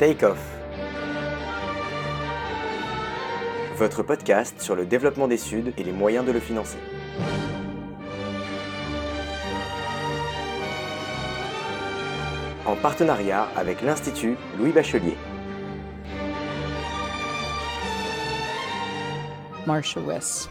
Take Off. Votre podcast sur le développement des Suds et les moyens de le financer. En partenariat avec l'Institut Louis Bachelier. Marsha West.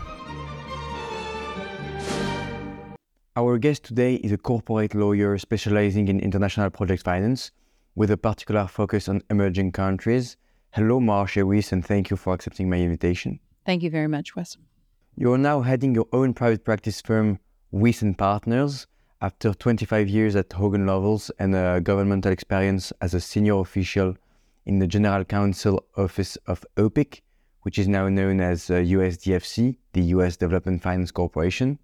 Our guest today is a corporate lawyer specializing in international project finance with a particular focus on emerging countries. Hello, Marcia Wiss, and thank you for accepting my invitation. Thank you very much, Wes. You're now heading your own private practice firm, Wiss and Partners, after 25 years at Hogan Lovells and a governmental experience as a senior official in the General Counsel Office of OPIC, which is now known as uh, USDFC, the US Development Finance Corporation.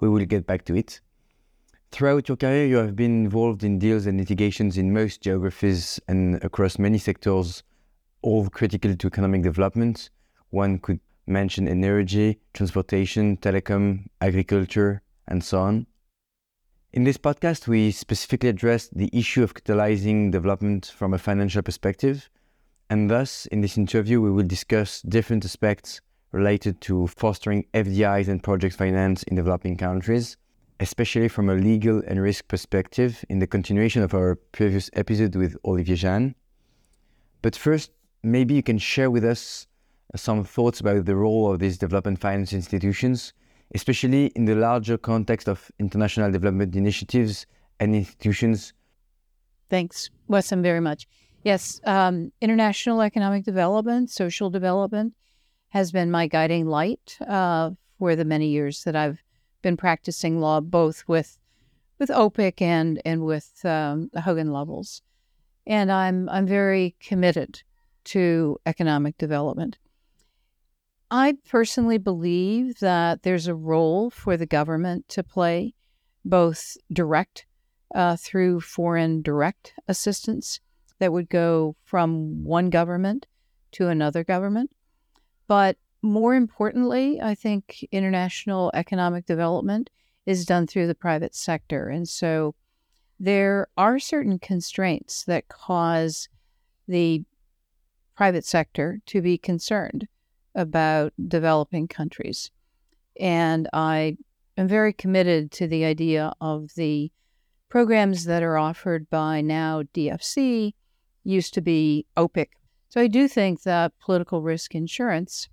We will get back to it. Throughout your career, you have been involved in deals and litigations in most geographies and across many sectors, all critical to economic development. One could mention energy, transportation, telecom, agriculture, and so on. In this podcast, we specifically address the issue of catalyzing development from a financial perspective. And thus, in this interview, we will discuss different aspects related to fostering FDIs and project finance in developing countries especially from a legal and risk perspective, in the continuation of our previous episode with Olivier Jeanne. But first, maybe you can share with us some thoughts about the role of these development finance institutions, especially in the larger context of international development initiatives and institutions. Thanks, Wesson, very much. Yes, um, international economic development, social development has been my guiding light uh, for the many years that I've been practicing law both with with OPIC and and with um, Hogan Lovells, and I'm I'm very committed to economic development. I personally believe that there's a role for the government to play, both direct uh, through foreign direct assistance that would go from one government to another government, but more importantly, I think international economic development is done through the private sector. And so there are certain constraints that cause the private sector to be concerned about developing countries. And I am very committed to the idea of the programs that are offered by now DFC, used to be OPIC. So I do think that political risk insurance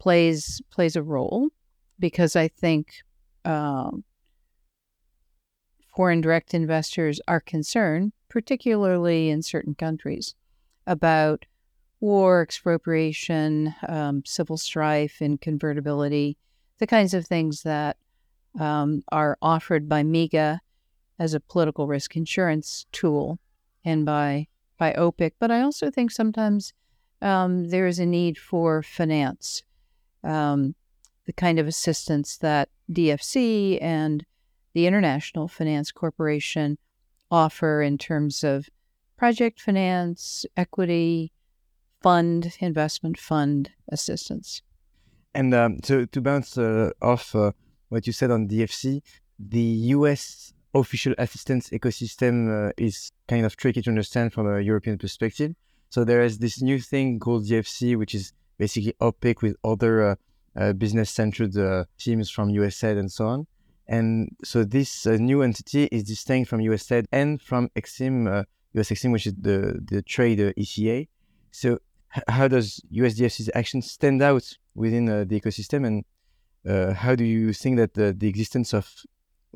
plays plays a role because I think um, foreign direct investors are concerned, particularly in certain countries, about war, expropriation, um, civil strife, and convertibility, the kinds of things that um, are offered by MIGA as a political risk insurance tool and by by OPIC. But I also think sometimes um, there is a need for finance um, the kind of assistance that DFC and the International Finance Corporation offer in terms of project finance, equity, fund, investment fund assistance. And um, so to bounce uh, off uh, what you said on DFC, the US official assistance ecosystem uh, is kind of tricky to understand from a European perspective. So there is this new thing called DFC, which is basically OPIC with other uh, uh, business-centered uh, teams from USAID and so on. And so this new entity is distinct from USAID and from Exim, US Exim, which is the, the trade ECA. So how does USDFC's action stand out within uh, the ecosystem, and uh, how do you think that the, the existence of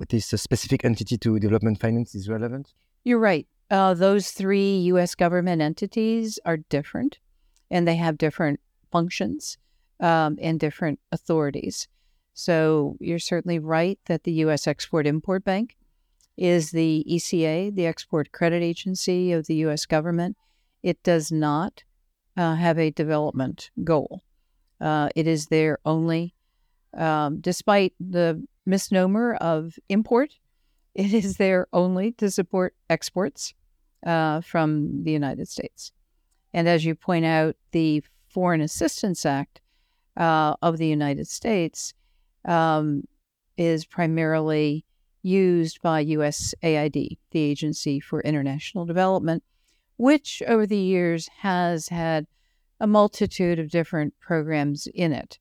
this uh, specific entity to development finance is relevant? You're right. those three U.S. government entities are different, and they have different functions um, and different authorities. So you're certainly right that the U.S. Export Import Bank is the ECA, the Export Credit Agency of the U.S. government. It does not uh, have a development goal. Uh, it is there only, um, despite the misnomer of import, it is there only to support exports uh, from the United States. And as you point out, the Foreign Assistance Act uh, of the United States um, is primarily used by USAID, the Agency for International Development, which over the years has had a multitude of different programs in it.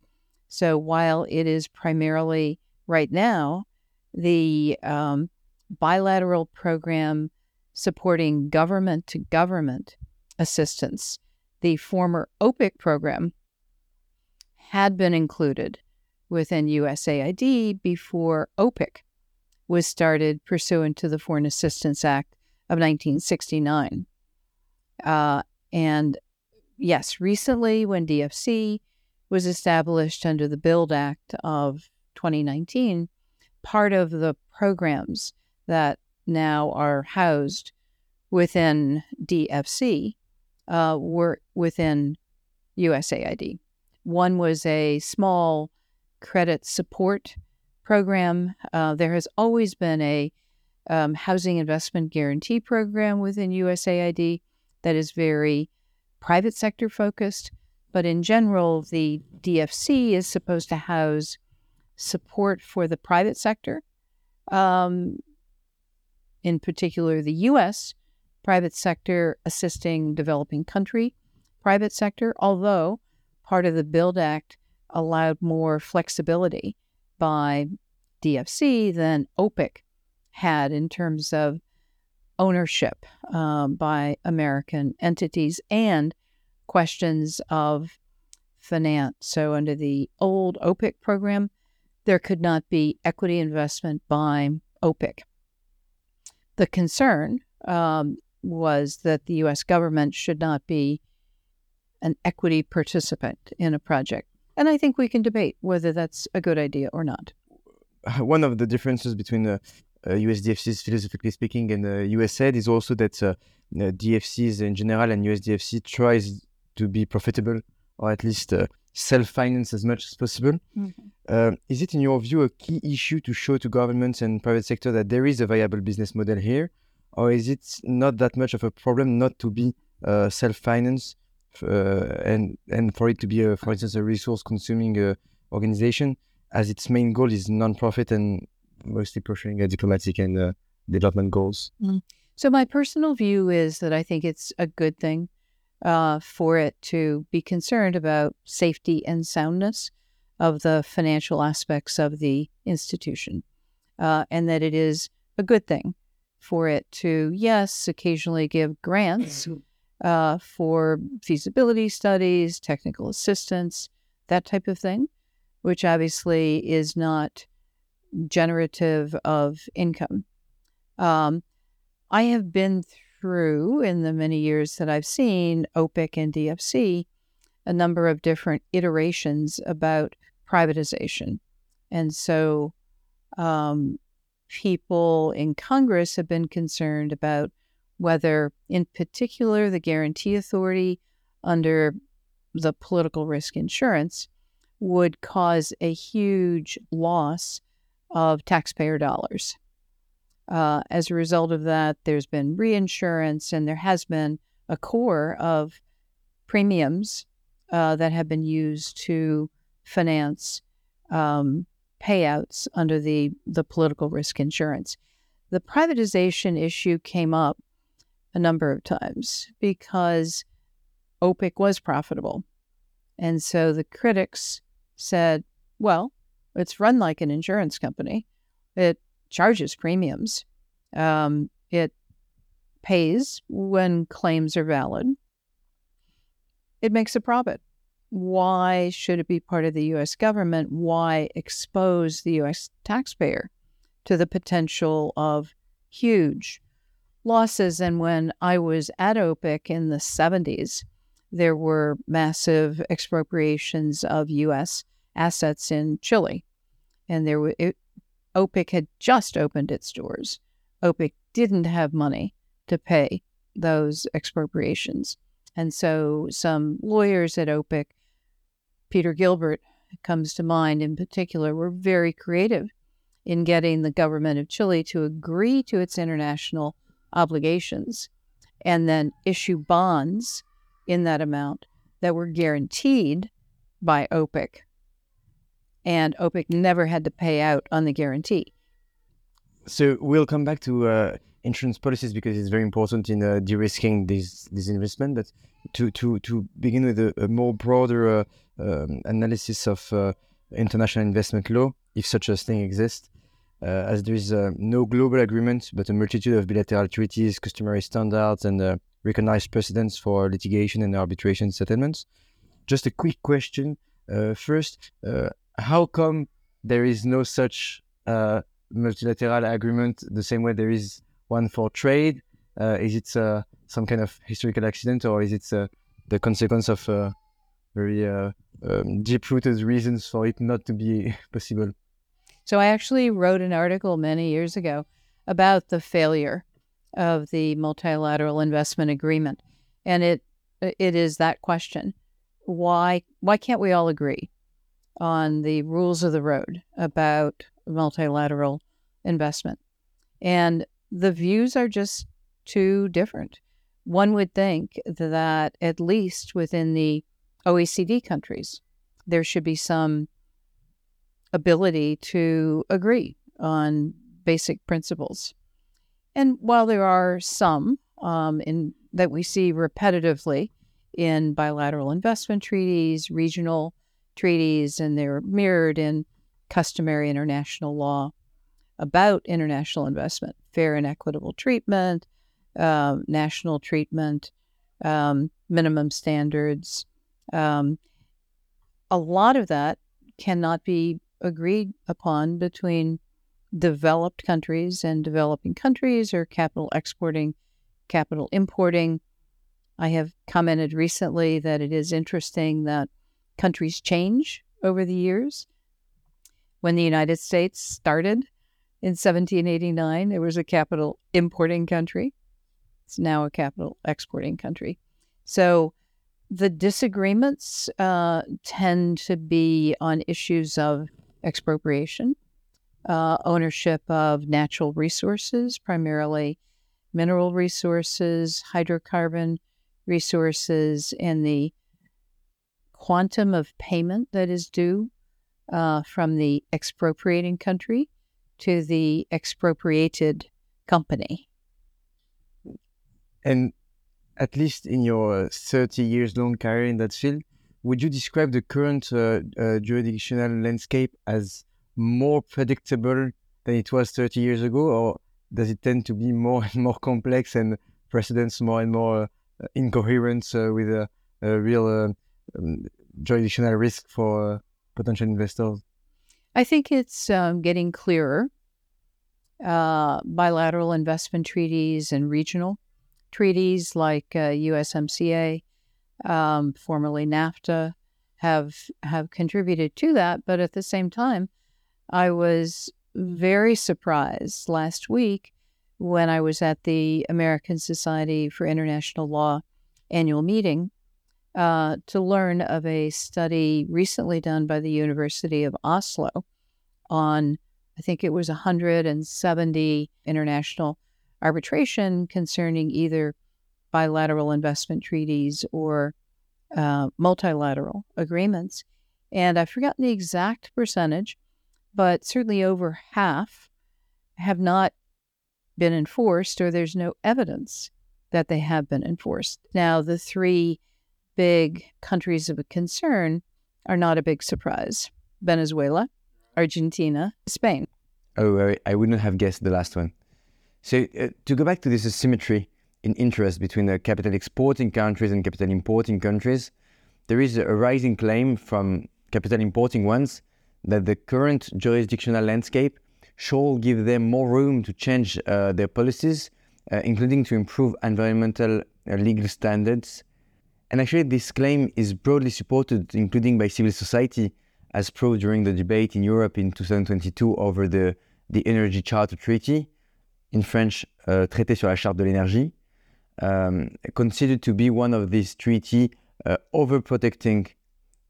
So while it is primarily right now the um, bilateral program supporting government to government assistance, the former OPIC program had been included within USAID before OPIC was started pursuant to the Foreign Assistance Act of 1969. Uh, and yes, recently when DFC was established under the BUILD Act of 2019, part of the programs that now are housed within DFC uh, were within USAID. One was a small credit support program. Uh, there has always been a um, housing investment guarantee program within USAID that is very private sector focused. But in general, the DFC is supposed to house support for the private sector, um, in particular, the U.S. private sector assisting developing country private sector, although part of the BUILD Act allowed more flexibility by DFC than OPIC had in terms of ownership um, by American entities and questions of finance. So, under the old OPIC program, there could not be equity investment by OPIC. The concern um, was that the U.S. government should not be an equity participant in a project. And I think we can debate whether that's a good idea or not. One of the differences between the uh, USDFCs, philosophically speaking, and the USAID is also that uh, DFCs in general and USDFC tries to be profitable or at least uh, self-finance as much as possible. Mm-hmm. is it, in your view, a key issue to show to governments and private sector that there is a viable business model here, or is it not that much of a problem not to be uh, self-finance uh, and and for it to be, a, for instance, a resource-consuming uh, organization, as its main goal is non-profit and mostly pursuing diplomatic and uh, development goals? Mm. So my personal view is that I think it's a good thing uh, for it to be concerned about safety and soundness of the financial aspects of the institution, uh, and that it is a good thing for it to, yes, occasionally give grants uh, for feasibility studies, technical assistance, that type of thing, which obviously is not generative of income. Um, I have been through in the many years that I've seen OPIC and DFC a number of different iterations about privatization. And so um, people in Congress have been concerned about whether, in particular, the Guarantee Authority under the political risk insurance would cause a huge loss of taxpayer dollars. Uh, as a result of that, there's been reinsurance and there has been a core of premiums uh, that have been used to finance um, payouts under the, the political risk insurance. The privatization issue came up a number of times because OPIC was profitable. And so the critics said, well, it's run like an insurance company. It charges premiums. Um, it pays when claims are valid. It makes a profit. Why should it be part of the U.S. government? Why expose the U.S. taxpayer to the potential of huge losses? And when I was at OPIC in the 70s, there were massive expropriations of U.S. assets in Chile. And there were, it, OPIC had just opened its doors. OPIC didn't have money to pay those expropriations. And so some lawyers at OPIC, Peter Gilbert comes to mind in particular, were very creative in getting the government of Chile to agree to its international obligations and then issue bonds in that amount that were guaranteed by OPIC and OPIC never had to pay out on the guarantee. So we'll come back to uh, insurance policies because it's very important in uh, de-risking this this investment. But to to to begin with a, a more broader uh, um, analysis of uh, international investment law, if such a thing exists, uh, as there is uh, no global agreement but a multitude of bilateral treaties, customary standards, and recognized precedents for litigation and arbitration settlements. Just a quick question. first, how come there is no such multilateral agreement the same way there is one for trade? Uh, is it uh, some kind of historical accident or is it uh, the consequence of very um, deep-rooted reasons for it not to be possible? So I actually wrote an article many years ago about the failure of the multilateral investment agreement, and it it is that question: why why can't we all agree on the rules of the road about multilateral investment? And the views are just too different. One would think that at least within the OECD countries, there should be some ability to agree on basic principles. And while there are some um, in, that we see repetitively in bilateral investment treaties, regional treaties, and they're mirrored in customary international law about international investment, fair and equitable treatment, uh, national treatment, um, minimum standards. Um, a lot of that cannot be agreed upon between developed countries and developing countries or capital exporting, capital importing. I have commented recently that it is interesting that countries change over the years. When the United States started in 1789, it was a capital importing country. It's now a capital exporting country. So the disagreements uh, tend to be on issues of expropriation, uh, ownership of natural resources, primarily mineral resources, hydrocarbon resources, and the quantum of payment that is due uh, from the expropriating country to the expropriated company. And at least in your 30 years long career in that field, would you describe the current uh, uh, jurisdictional landscape as more predictable than it was 30 years ago, or does it tend to be more and more complex and precedents more and more uh, incoherent uh, with a, a real uh, um, jurisdictional risk for uh, potential investors? I think it's um, getting clearer. bilateral investment treaties and regional treaties like USMCA um, formerly NAFTA, have have contributed to that. But at the same time, I was very surprised last week when I was at the American Society for International Law annual meeting uh, to learn of a study recently done by the University of Oslo on, I think it was 170 international arbitration concerning either bilateral investment treaties or uh, multilateral agreements. And I've forgotten the exact percentage, but certainly over half have not been enforced, or there's no evidence that they have been enforced. Now, the three big countries of concern are not a big surprise Venezuela, Argentina, Spain. Oh, I would not have guessed the last one. So, uh, to go back to this asymmetry in interest between the capital exporting countries and capital importing countries, there is a rising claim from capital importing ones that the current jurisdictional landscape should give them more room to change uh, their policies, uh, including to improve environmental uh, legal standards. And actually, this claim is broadly supported, including by civil society, as proved during the debate in Europe in 2022 over the, the Energy Charter Treaty, in French, uh, Traité sur la Charte de l'énergie, um, considered to be one of these treaty uh, overprotecting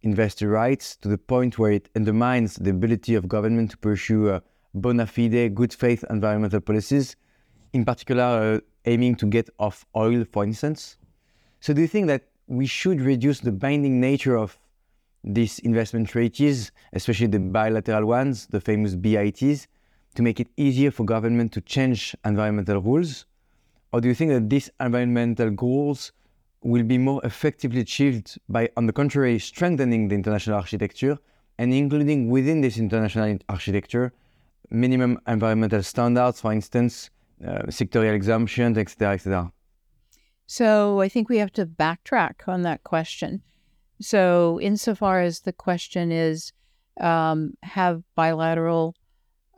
investor rights to the point where it undermines the ability of government to pursue uh, bona fide, good faith environmental policies, in particular uh, aiming to get off oil, for instance. So, do you think that we should reduce the binding nature of these investment treaties, especially the bilateral ones, the famous BITs, to make it easier for government to change environmental rules? Or do you think that these environmental goals will be more effectively achieved by, on the contrary, strengthening the international architecture and including within this international architecture minimum environmental standards, for instance, uh, sectorial exemptions, etc., etc.? So I think we have to backtrack on that question. So, insofar as the question is, um, have bilateral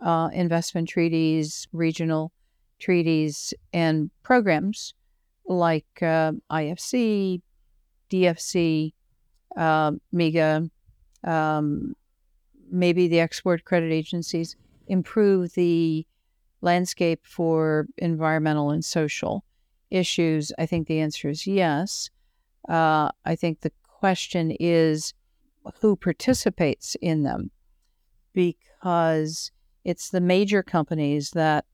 uh, investment treaties, regional treaties, and programs like uh, IFC, DFC, uh, MIGA, um, maybe the export credit agencies improve the landscape for environmental and social issues? I think the answer is yes. Uh, I think the question is who participates in them because it's the major companies that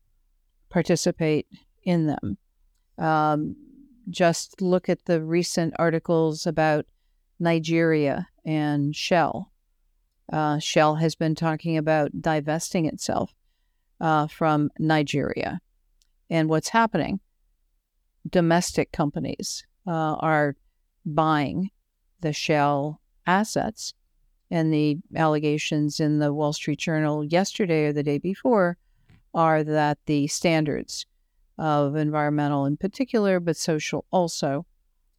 participate in them. Um, just look at the recent articles about Nigeria and Shell. Uh, Shell has been talking about divesting itself uh, from Nigeria. And what's happening? Domestic companies uh, are buying the Shell assets. And the allegations in the Wall Street Journal yesterday or the day before are that the standards of environmental in particular, but social also,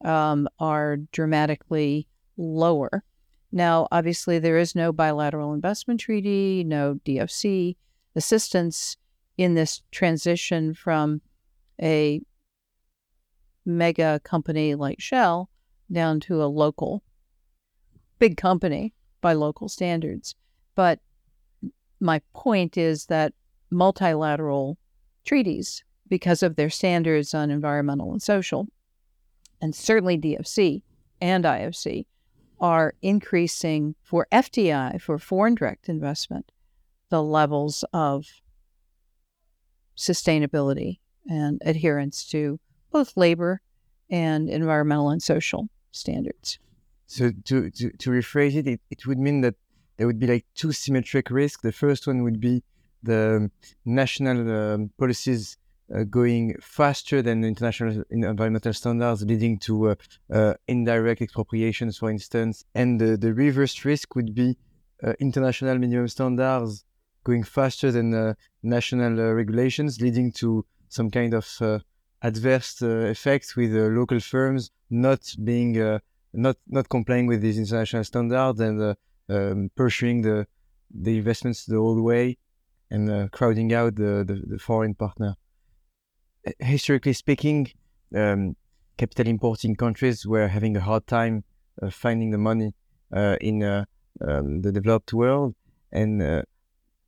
um, are dramatically lower. Now, obviously, there is no bilateral investment treaty, no DFC assistance in this transition from a mega company like Shell down to a local big company by local standards. But my point is that multilateral treaties, because of their standards on environmental and social, and certainly DFC and IFC, are increasing for FDI, for foreign direct investment, the levels of sustainability and adherence to both labor and environmental and social standards. So to, to, to rephrase it, it, it would mean that there would be like two symmetric risks. The first one would be the national um, policies uh, going faster than the international environmental standards, leading to uh, uh, indirect expropriations, for instance. And the, the reverse risk would be uh, international minimum standards going faster than uh, national uh, regulations, leading to some kind of adverse effects with local firms not being not not complying with these international standards and um, pursuing the the investments the old way and crowding out the, the, the foreign partner historically speaking, um, capital importing countries were having a hard time uh, finding the money uh, in uh, um, the developed world. And uh,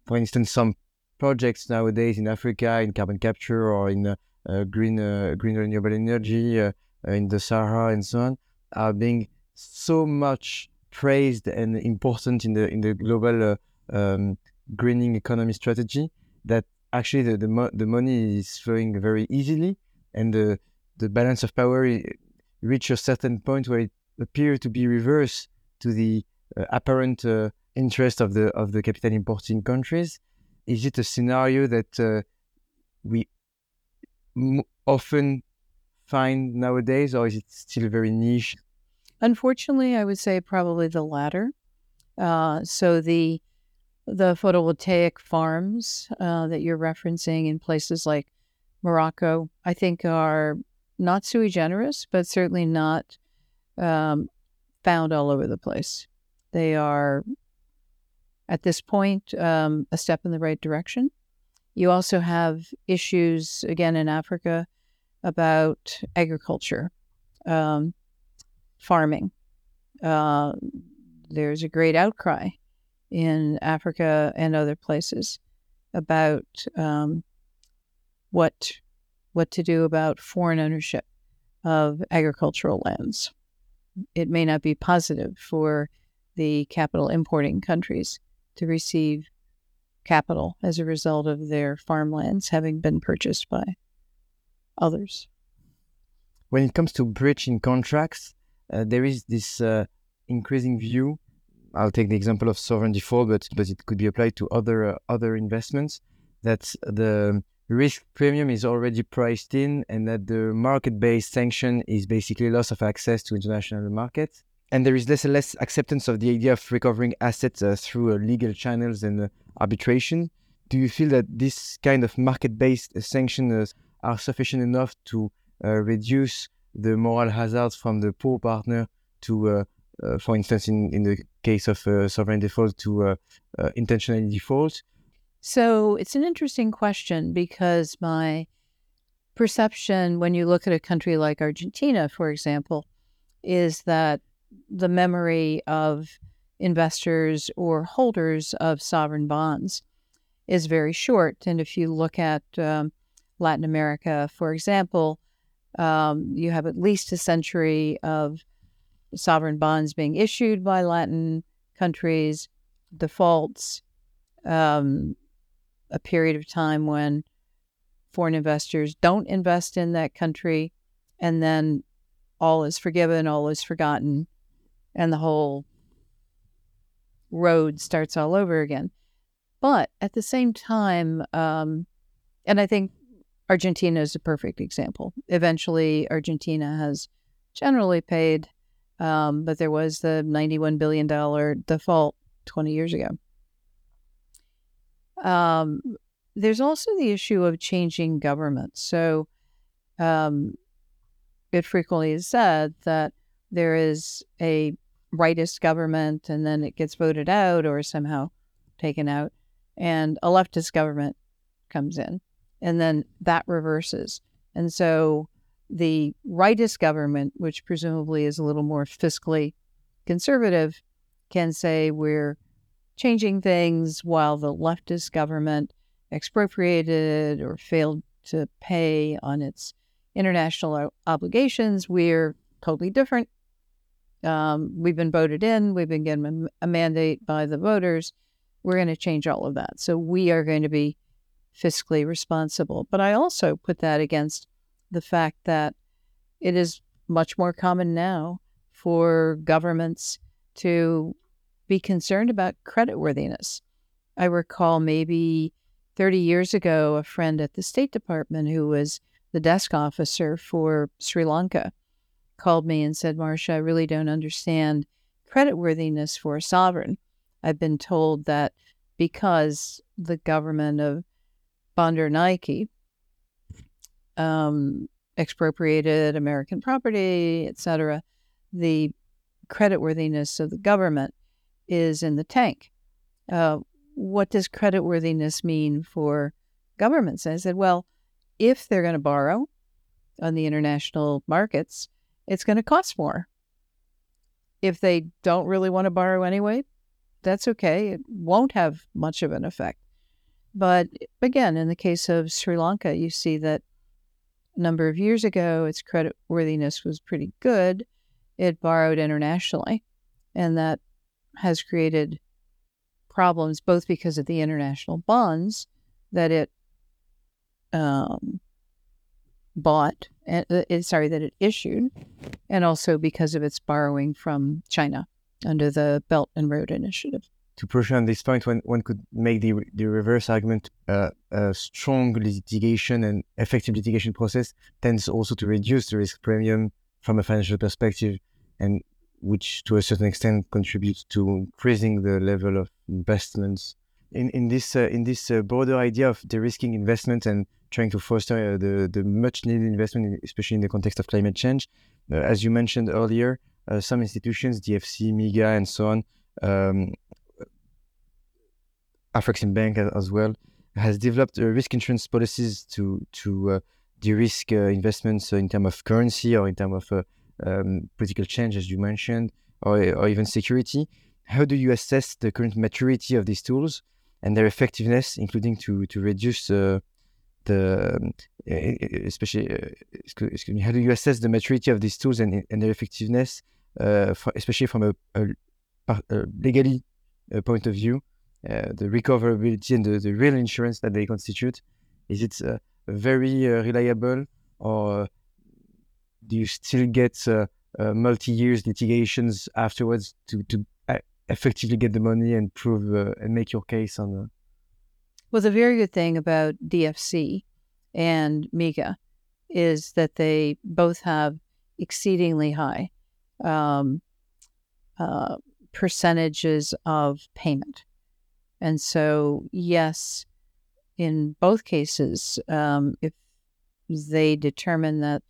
for instance, some projects nowadays in Africa in carbon capture or in uh, uh, green green renewable energy in the Sahara and so on are being so much praised and important in the in the global um, greening economy strategy that actually the the, mo- the money is flowing very easily, and the the balance of power reach a certain point where it appears to be reverse to the uh, apparent uh, interest of the of the capital importing countries. Is it a scenario that uh, we m- often find nowadays, or is it still very niche? Unfortunately, I would say probably the latter. Uh, so the the photovoltaic farms uh, that you're referencing in places like Morocco, I think are not sui generis, but certainly not um, found all over the place. They are, at this point, um, a step in the right direction. You also have issues, again, in Africa about agriculture, um, farming. Uh, there's a great outcry in Africa and other places about um, what what to do about foreign ownership of agricultural lands. It may not be positive for the capital importing countries to receive capital as a result of their farmlands having been purchased by others. When it comes to breaching contracts, there is this uh, increasing view I'll take the example of sovereign default, but but it could be applied to other uh, other investments that the risk premium is already priced in and that the market-based sanction is basically loss of access to international markets. And there is less and less acceptance of the idea of recovering assets uh, through uh, legal channels and uh, arbitration. Do you feel that this kind of market-based sanctions are sufficient enough to uh, reduce the moral hazards from the poor partner to, uh, uh, for instance, in, in the case of sovereign default, to intentionally default? So it's an interesting question because my perception when you look at a country like Argentina, for example, is that the memory of investors or holders of sovereign bonds is very short. And if you look at um, Latin America, for example, um, you have at least a century of sovereign bonds being issued by Latin countries, defaults, um, a period of time when foreign investors don't invest in that country, and then all is forgiven, all is forgotten, and the whole road starts all over again. But at the same time, um, and I think Argentina is a perfect example. Eventually, Argentina has generally paid, um, but there was the $91 billion default 20 years ago. Um, there's also the issue of changing government. So um, it frequently is said that there is a rightist government and then it gets voted out or somehow taken out, and a leftist government comes in, and then that reverses. And so the rightist government, which presumably is a little more fiscally conservative, can say we're changing things while the leftist government expropriated or failed to pay on its international obligations. We're totally different. Um, we've been voted in, we've been given a mandate by the voters. We're going to change all of that. So we are going to be fiscally responsible. But I also put that against the fact that it is much more common now for governments to be concerned about creditworthiness. I recall maybe 30 years ago, a friend at the State Department who was the desk officer for Sri Lanka called me and said, Marcia, I really don't understand creditworthiness for a sovereign. I've been told that because the government of Nike um, expropriated American property, etc., the creditworthiness of the government is in the tank. Uh, what does creditworthiness mean for governments? And I said, well, if they're going to borrow on the international markets, it's going to cost more. If they don't really want to borrow anyway, that's okay. It won't have much of an effect. But again, in the case of Sri Lanka, you see that a number of years ago, its creditworthiness was pretty good. It borrowed internationally, and that has created problems both because of the international bonds that it um, bought, uh, uh, sorry, that it issued, and also because of its borrowing from China under the Belt and Road Initiative. To push on this point, one, one could make the, the reverse argument uh, a strong litigation and effective litigation process tends also to reduce the risk premium from a financial perspective and which to a certain extent contributes to increasing the level of investments. In, in this uh, in this uh, broader idea of de-risking investment and trying to foster uh, the the much needed investment, especially in the context of climate change, uh, as you mentioned earlier, uh, some institutions, DFC, MIGA, and so on, um, Afreximbank as well, has developed uh, risk insurance policies to to de-risk investments in terms of currency or in terms of um, political change, as you mentioned, or, or even security. How do you assess the current maturity of these tools and their effectiveness, including to to reduce uh, the um, especially uh, excuse me, how do you assess the maturity of these tools and, and their effectiveness, uh, for, especially from a, a, a legally uh, point of view, uh, the recoverability and the, the real insurance that they constitute? Is it uh, very reliable or do you still get uh, uh, multi-years litigations afterwards to to uh, effectively get the money and prove and make your case on Well, the very good thing about DFC and MIGA is that they both have exceedingly high um, uh, percentages of payment. And so, yes, in both cases, um, if they determine that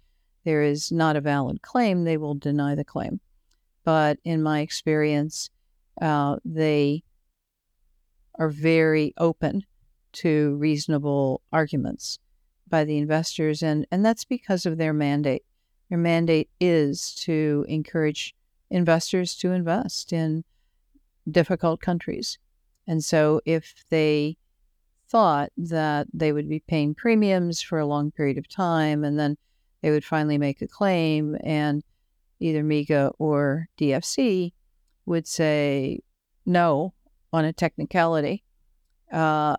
there is not a valid claim, they will deny the claim. But in my experience, uh, they are very open to reasonable arguments by the investors, and, and that's because of their mandate. Their mandate is to encourage investors to invest in difficult countries. And so if they thought that they would be paying premiums for a long period of time and then they would finally make a claim and either MIGA or DFC would say no on a technicality, uh,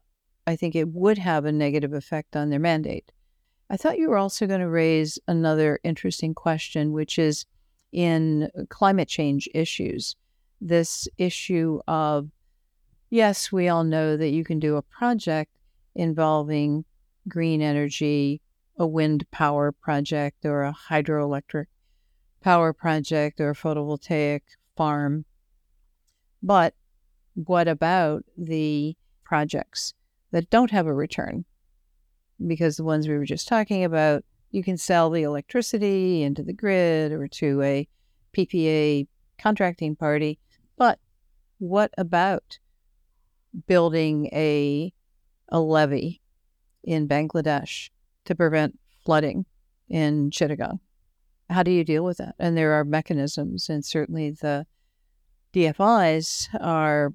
I think it would have a negative effect on their mandate. I thought you were also going to raise another interesting question, which is in climate change issues. This issue of, yes, we all know that you can do a project involving green energy, a wind power project, or a hydroelectric power project, or a photovoltaic farm. But what about the projects that don't have a return. Because the ones we were just talking about, you can sell the electricity into the grid or to a PPA contracting party. But what about building a, a levee in Bangladesh to prevent flooding in Chittagong? How do you deal with that? And there are mechanisms, and certainly the DFIs are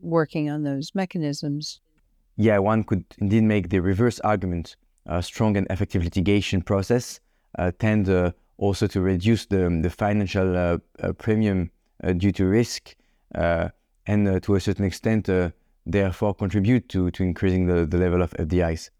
working on those mechanisms. Yeah, one could indeed make the reverse argument. A strong and effective litigation process uh, tend uh, also to reduce the, the financial uh, uh premium uh, due to risk uh, and uh, to a certain extent, uh, therefore, contribute to, to increasing the, the level of FDIs.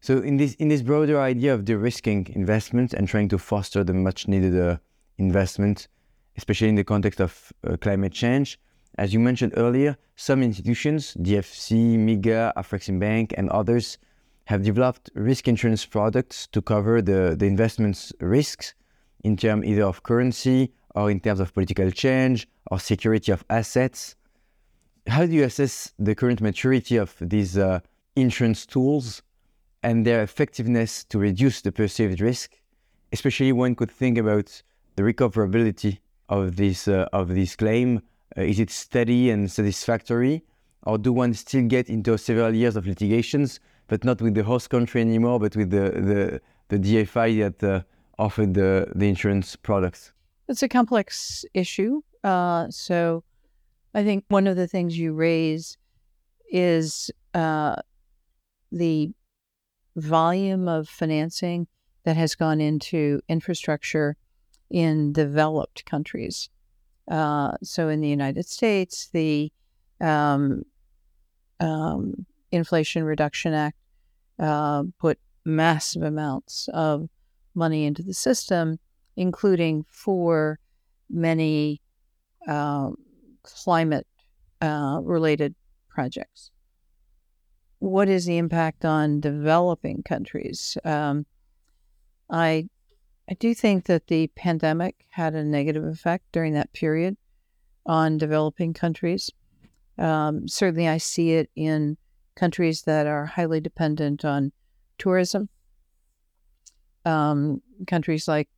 So, in this, in this broader idea of de-risking investments and trying to foster the much needed uh, investment, especially in the context of climate change, as you mentioned earlier, some institutions, DFC, MIGA, Afreximbank, and others, have developed risk insurance products to cover the, the investment's risks in terms either of currency or in terms of political change or security of assets. How do you assess the current maturity of these uh, insurance tools and their effectiveness to reduce the perceived risk? Especially one could think about the recoverability of this uh, of this claim uh, is it steady and satisfactory? Or do one still get into several years of litigations, but not with the host country anymore, but with the, the, the DFI that uh, offered the, the insurance products? It's a complex issue. Uh, so I think one of the things you raise is uh, the volume of financing that has gone into infrastructure in developed countries. Uh, so in the United States, the um, um, Inflation Reduction Act uh, put massive amounts of money into the system, including for many uh, climate uh, related projects. What is the impact on developing countries? Um, I I do think that the pandemic had a negative effect during that period on developing countries. Um, certainly, I see it in countries that are highly dependent on tourism. Um, countries like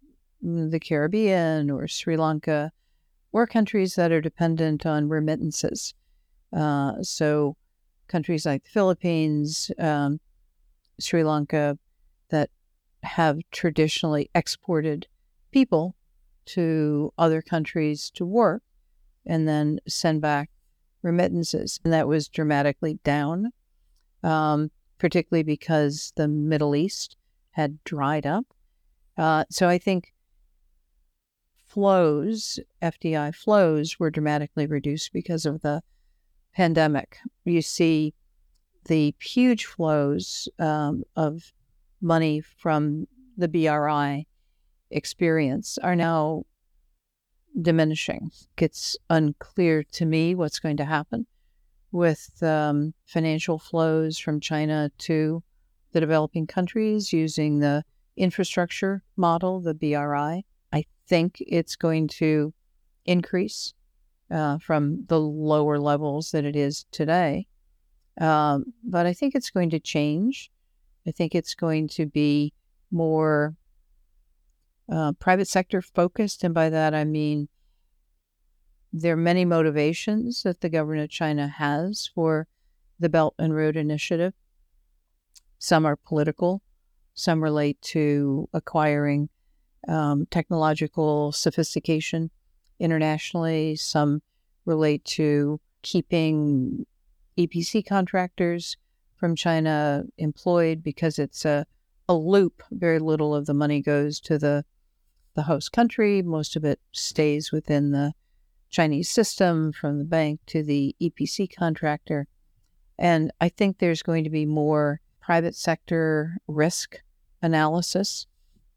the Caribbean or Sri Lanka, or countries that are dependent on remittances. Uh, so, countries like the Philippines, um, Sri Lanka, that have traditionally exported people to other countries to work and then send back remittances. And that was dramatically down, um, particularly because the Middle East had dried up. Uh, so I think flows, FDI flows, were dramatically reduced because of the pandemic. You see the huge flows um, of money from the BRI experience are now diminishing. It's unclear to me what's going to happen with um, financial flows from China to the developing countries using the infrastructure model, the BRI. Think it's going to increase uh, from the lower levels that it is today. Um, but I think it's going to change. I think it's going to be more uh, private sector focused. And by that, I mean there are many motivations that the government of China has for the Belt and Road Initiative. Some are political, some relate to acquiring um, technological sophistication internationally, some relate to keeping EPC contractors from China employed because it's a, a loop. Very little of the money goes to the the host country. Most of it stays within the Chinese system from the bank to the EPC contractor. And I think there's going to be more private sector risk analysis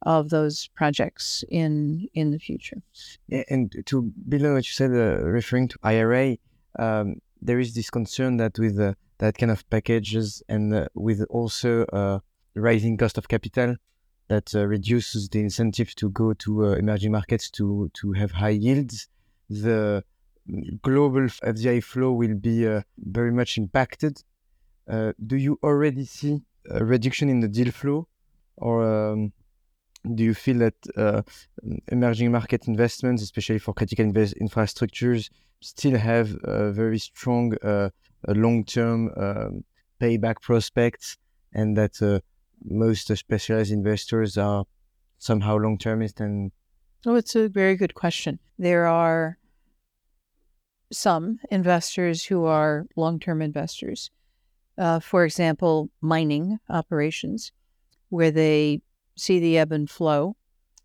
of those projects in in the future. And to build on what you said, uh, referring to IRA, um, there is this concern that with uh, that kind of packages and uh, with also uh, rising cost of capital, that uh, reduces the incentive to go to uh, emerging markets to to have high yields the global FDI flow will be very much impacted. Do you already see a reduction in the deal flow, or um, do you feel that uh, emerging market investments, especially for critical invest- infrastructures, still have very strong uh, long-term um, payback prospects, and that uh, most specialized investors are somehow long-termist and Oh, it's a very good question. There are some investors who are long term investors. Uh, for example, mining operations, where they see the ebb and flow,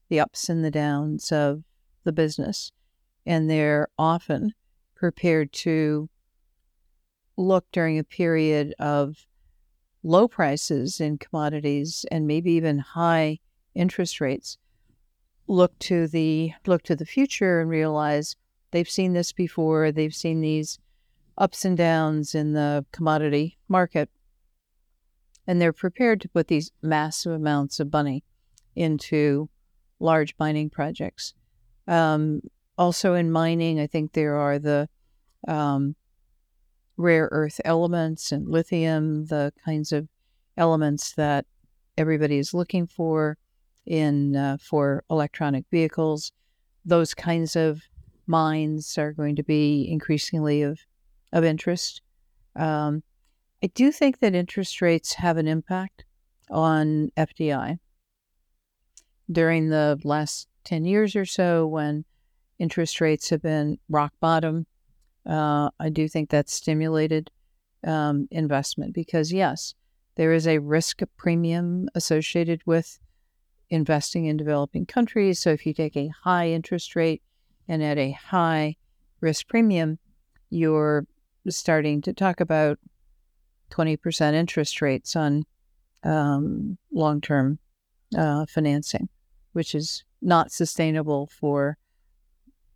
the ups and the downs of the business, and they're often prepared to look during a period of low prices in commodities and maybe even high interest rates look to the look to the future and realize they've seen this before. They've seen these ups and downs in the commodity market, and they're prepared to put these massive amounts of money into large mining projects. Um, also, in mining, I think there are the um, rare earth elements and lithium, the kinds of elements that everybody is looking for in uh, for electronic vehicles. Those kinds of mines are going to be increasingly of of interest. Um, I do think that interest rates have an impact on FDI. During the last 10 years or so, when interest rates have been rock bottom, uh, I do think that stimulated um, investment because, yes, there is a risk premium associated with investing in developing countries. So if you take a high interest rate and at a high risk premium, you're starting to talk about 20% interest rates on um, long term uh, financing, which is not sustainable for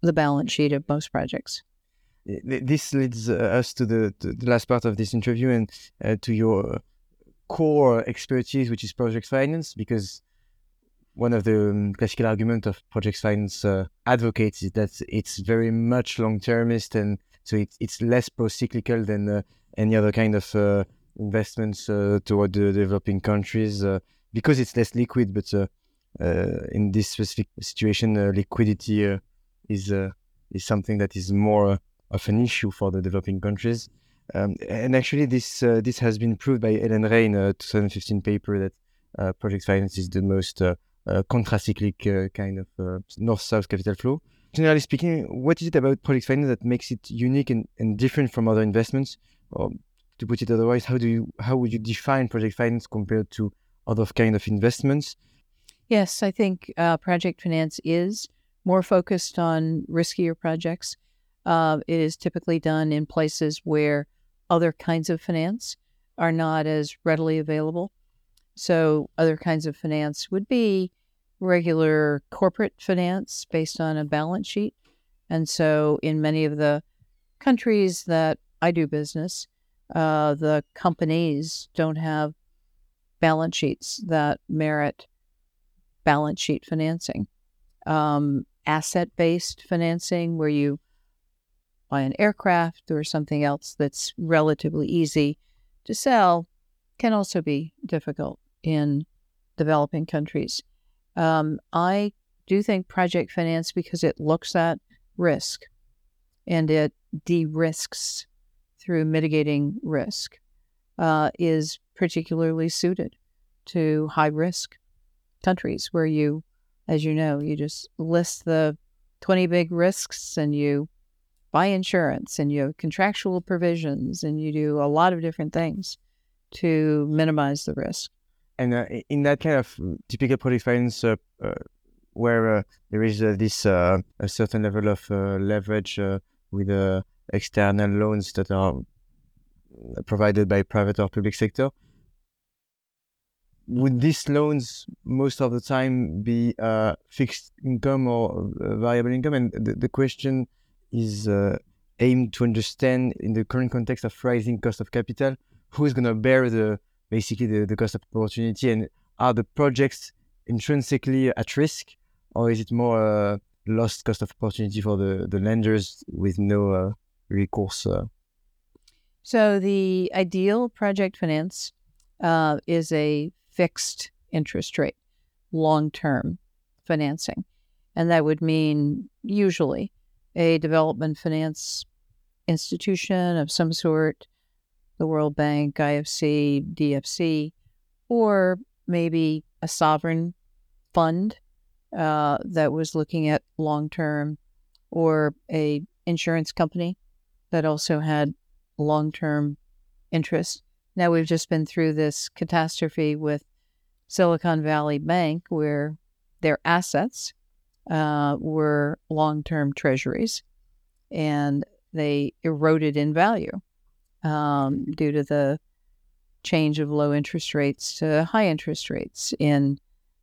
the balance sheet of most projects. This leads uh, us to the, to the, last part of this interview and uh, to your core expertise, which is project finance, because one of the um, classical argument of project finance uh, advocates is that it's very much long-termist and so it's, it's less pro-cyclical than uh, any other kind of uh, investments uh, toward the developing countries uh, because it's less liquid but uh, in this specific situation liquidity is is something that is more of an issue for the developing countries um, and actually this this has been proved by Ellen Ray in a 2015 paper that project finance is the most uh, contracyclic uh, kind of uh, north-south capital flow. Generally speaking, what is it about project finance that makes it unique and, and different from other investments? Or to put it otherwise, how do you how would you define project finance compared to other kind of investments? Yes, I think uh, project finance is more focused on riskier projects. Uh, it is typically done in places where other kinds of finance are not as readily available. So, other kinds of finance would be regular corporate finance based on a balance sheet. And so, in many of the countries that I do business, uh, the companies don't have balance sheets that merit balance sheet financing. Um, asset based financing, where you buy an aircraft or something else that's relatively easy to sell, can also be difficult in developing countries. Um, I do think project finance, because it looks at risk and it de risks through mitigating risk, uh, is particularly suited to high risk countries where you, as you know, you just list the 20 big risks and you buy insurance and you have contractual provisions and you do a lot of different things to minimize the risk. And uh, in that kind of typical finance, uh, uh, where uh, there is uh, this uh, a certain level of leverage with external loans that are provided by private or public sector, would these loans most of the time be uh, fixed income or uh, variable income? And the, the question is uh, aimed to understand in the current context of rising cost of capital, who is going to bear the basically the, the cost of opportunity, and are the projects intrinsically at risk, or is it more uh, lost cost of opportunity for the, the lenders with no uh, recourse? Uh? So the ideal project finance is a fixed interest rate, long term financing. And that would mean usually a development finance institution of some sort, the World Bank, IFC, DFC, or maybe a sovereign fund uh, that was looking at long term, or a insurance company that also had long term interest. Now we've just been through this catastrophe with Silicon Valley Bank, where their assets uh, were long term treasuries and they eroded in value um, due to the change of low interest rates to high interest rates in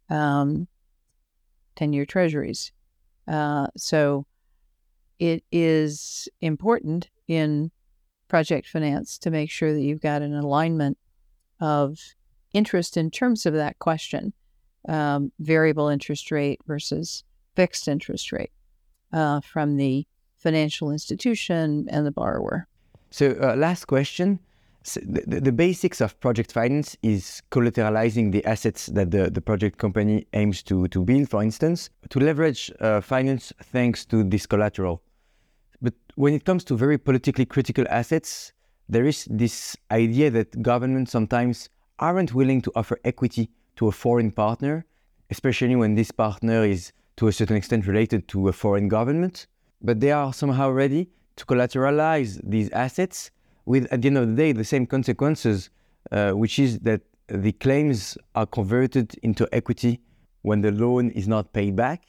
um, 10 year treasuries. Uh, so it is important in project finance to make sure that you've got an alignment of interest in terms of that question um, variable interest rate versus fixed interest rate uh, from the financial institution and the borrower. So, uh, last question. So the, the, basics of project finance is collateralizing the assets that the, the project company aims to, to build, for instance, to leverage uh, finance thanks to this collateral. But when it comes to very politically critical assets, there is this idea that governments sometimes aren't willing to offer equity to a foreign partner, especially when this partner is to a certain extent related to a foreign government. But they are somehow ready to collateralize these assets with, at the end of the day, the same consequences, uh, which is that the claims are converted into equity when the loan is not paid back.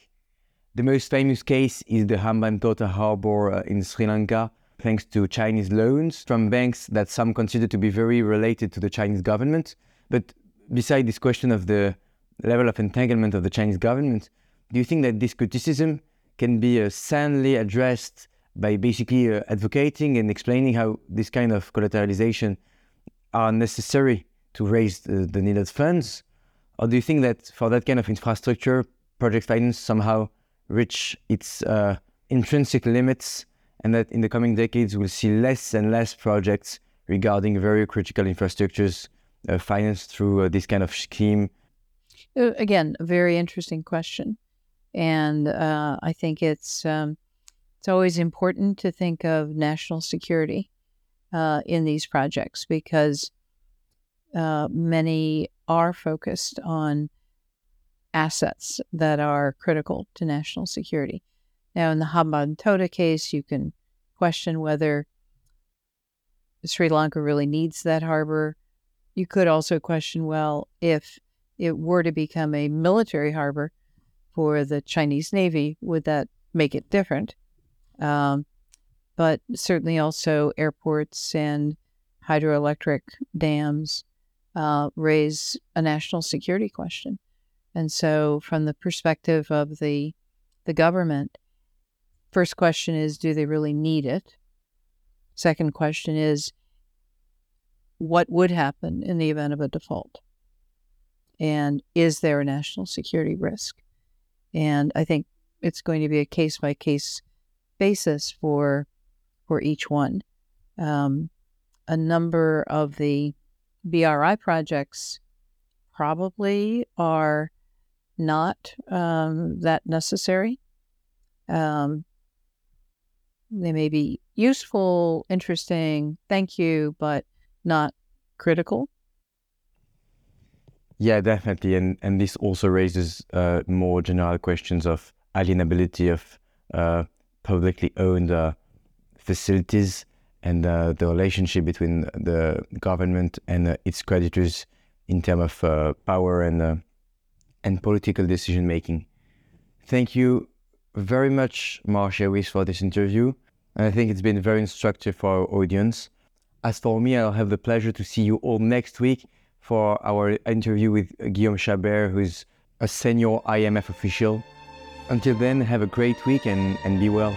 The most famous case is the Hambantota harbor uh, in Sri Lanka, thanks to Chinese loans from banks that some consider to be very related to the Chinese government. But beside this question of the level of entanglement of the Chinese government, do you think that this criticism can be uh, soundly addressed by basically uh, advocating and explaining how this kind of collateralization are necessary to raise the, the needed funds? Or do you think that for that kind of infrastructure, project finance somehow reach its uh, intrinsic limits, and that in the coming decades we'll see less and less projects regarding very critical infrastructures uh, financed through uh, this kind of scheme? Uh, again, a very interesting question, and uh, I think it's um, it's always important to think of national security uh, in these projects because many are focused on assets that are critical to national security. Now, in the Hambantota case, you can question whether Sri Lanka really needs that harbor. You could also question well, if it were to become a military harbor for the Chinese Navy, would that make it different? Um, but certainly also airports and hydroelectric dams uh, raise a national security question. And so, from the perspective of the the government, first question is, do they really need it? Second question is, what would happen in the event of a default? And is there a national security risk? And I think it's going to be a case by case basis for for each one. Um, a number of the BRI projects probably are not um, that necessary. Um, they may be useful, interesting, thank you, but not critical. Yeah, definitely, and and this also raises uh, more general questions of alienability of uh, publicly owned uh, facilities and uh, the relationship between the government and uh, its creditors in terms of uh, power and and political decision making. Thank you very much, Marcia Wiss, for this interview. And I think it's been very instructive for our audience. As for me, I'll have the pleasure to see you all next week for our interview with Guillaume Chabert, who's a senior IMF official. Until then, have a great week and, and be well.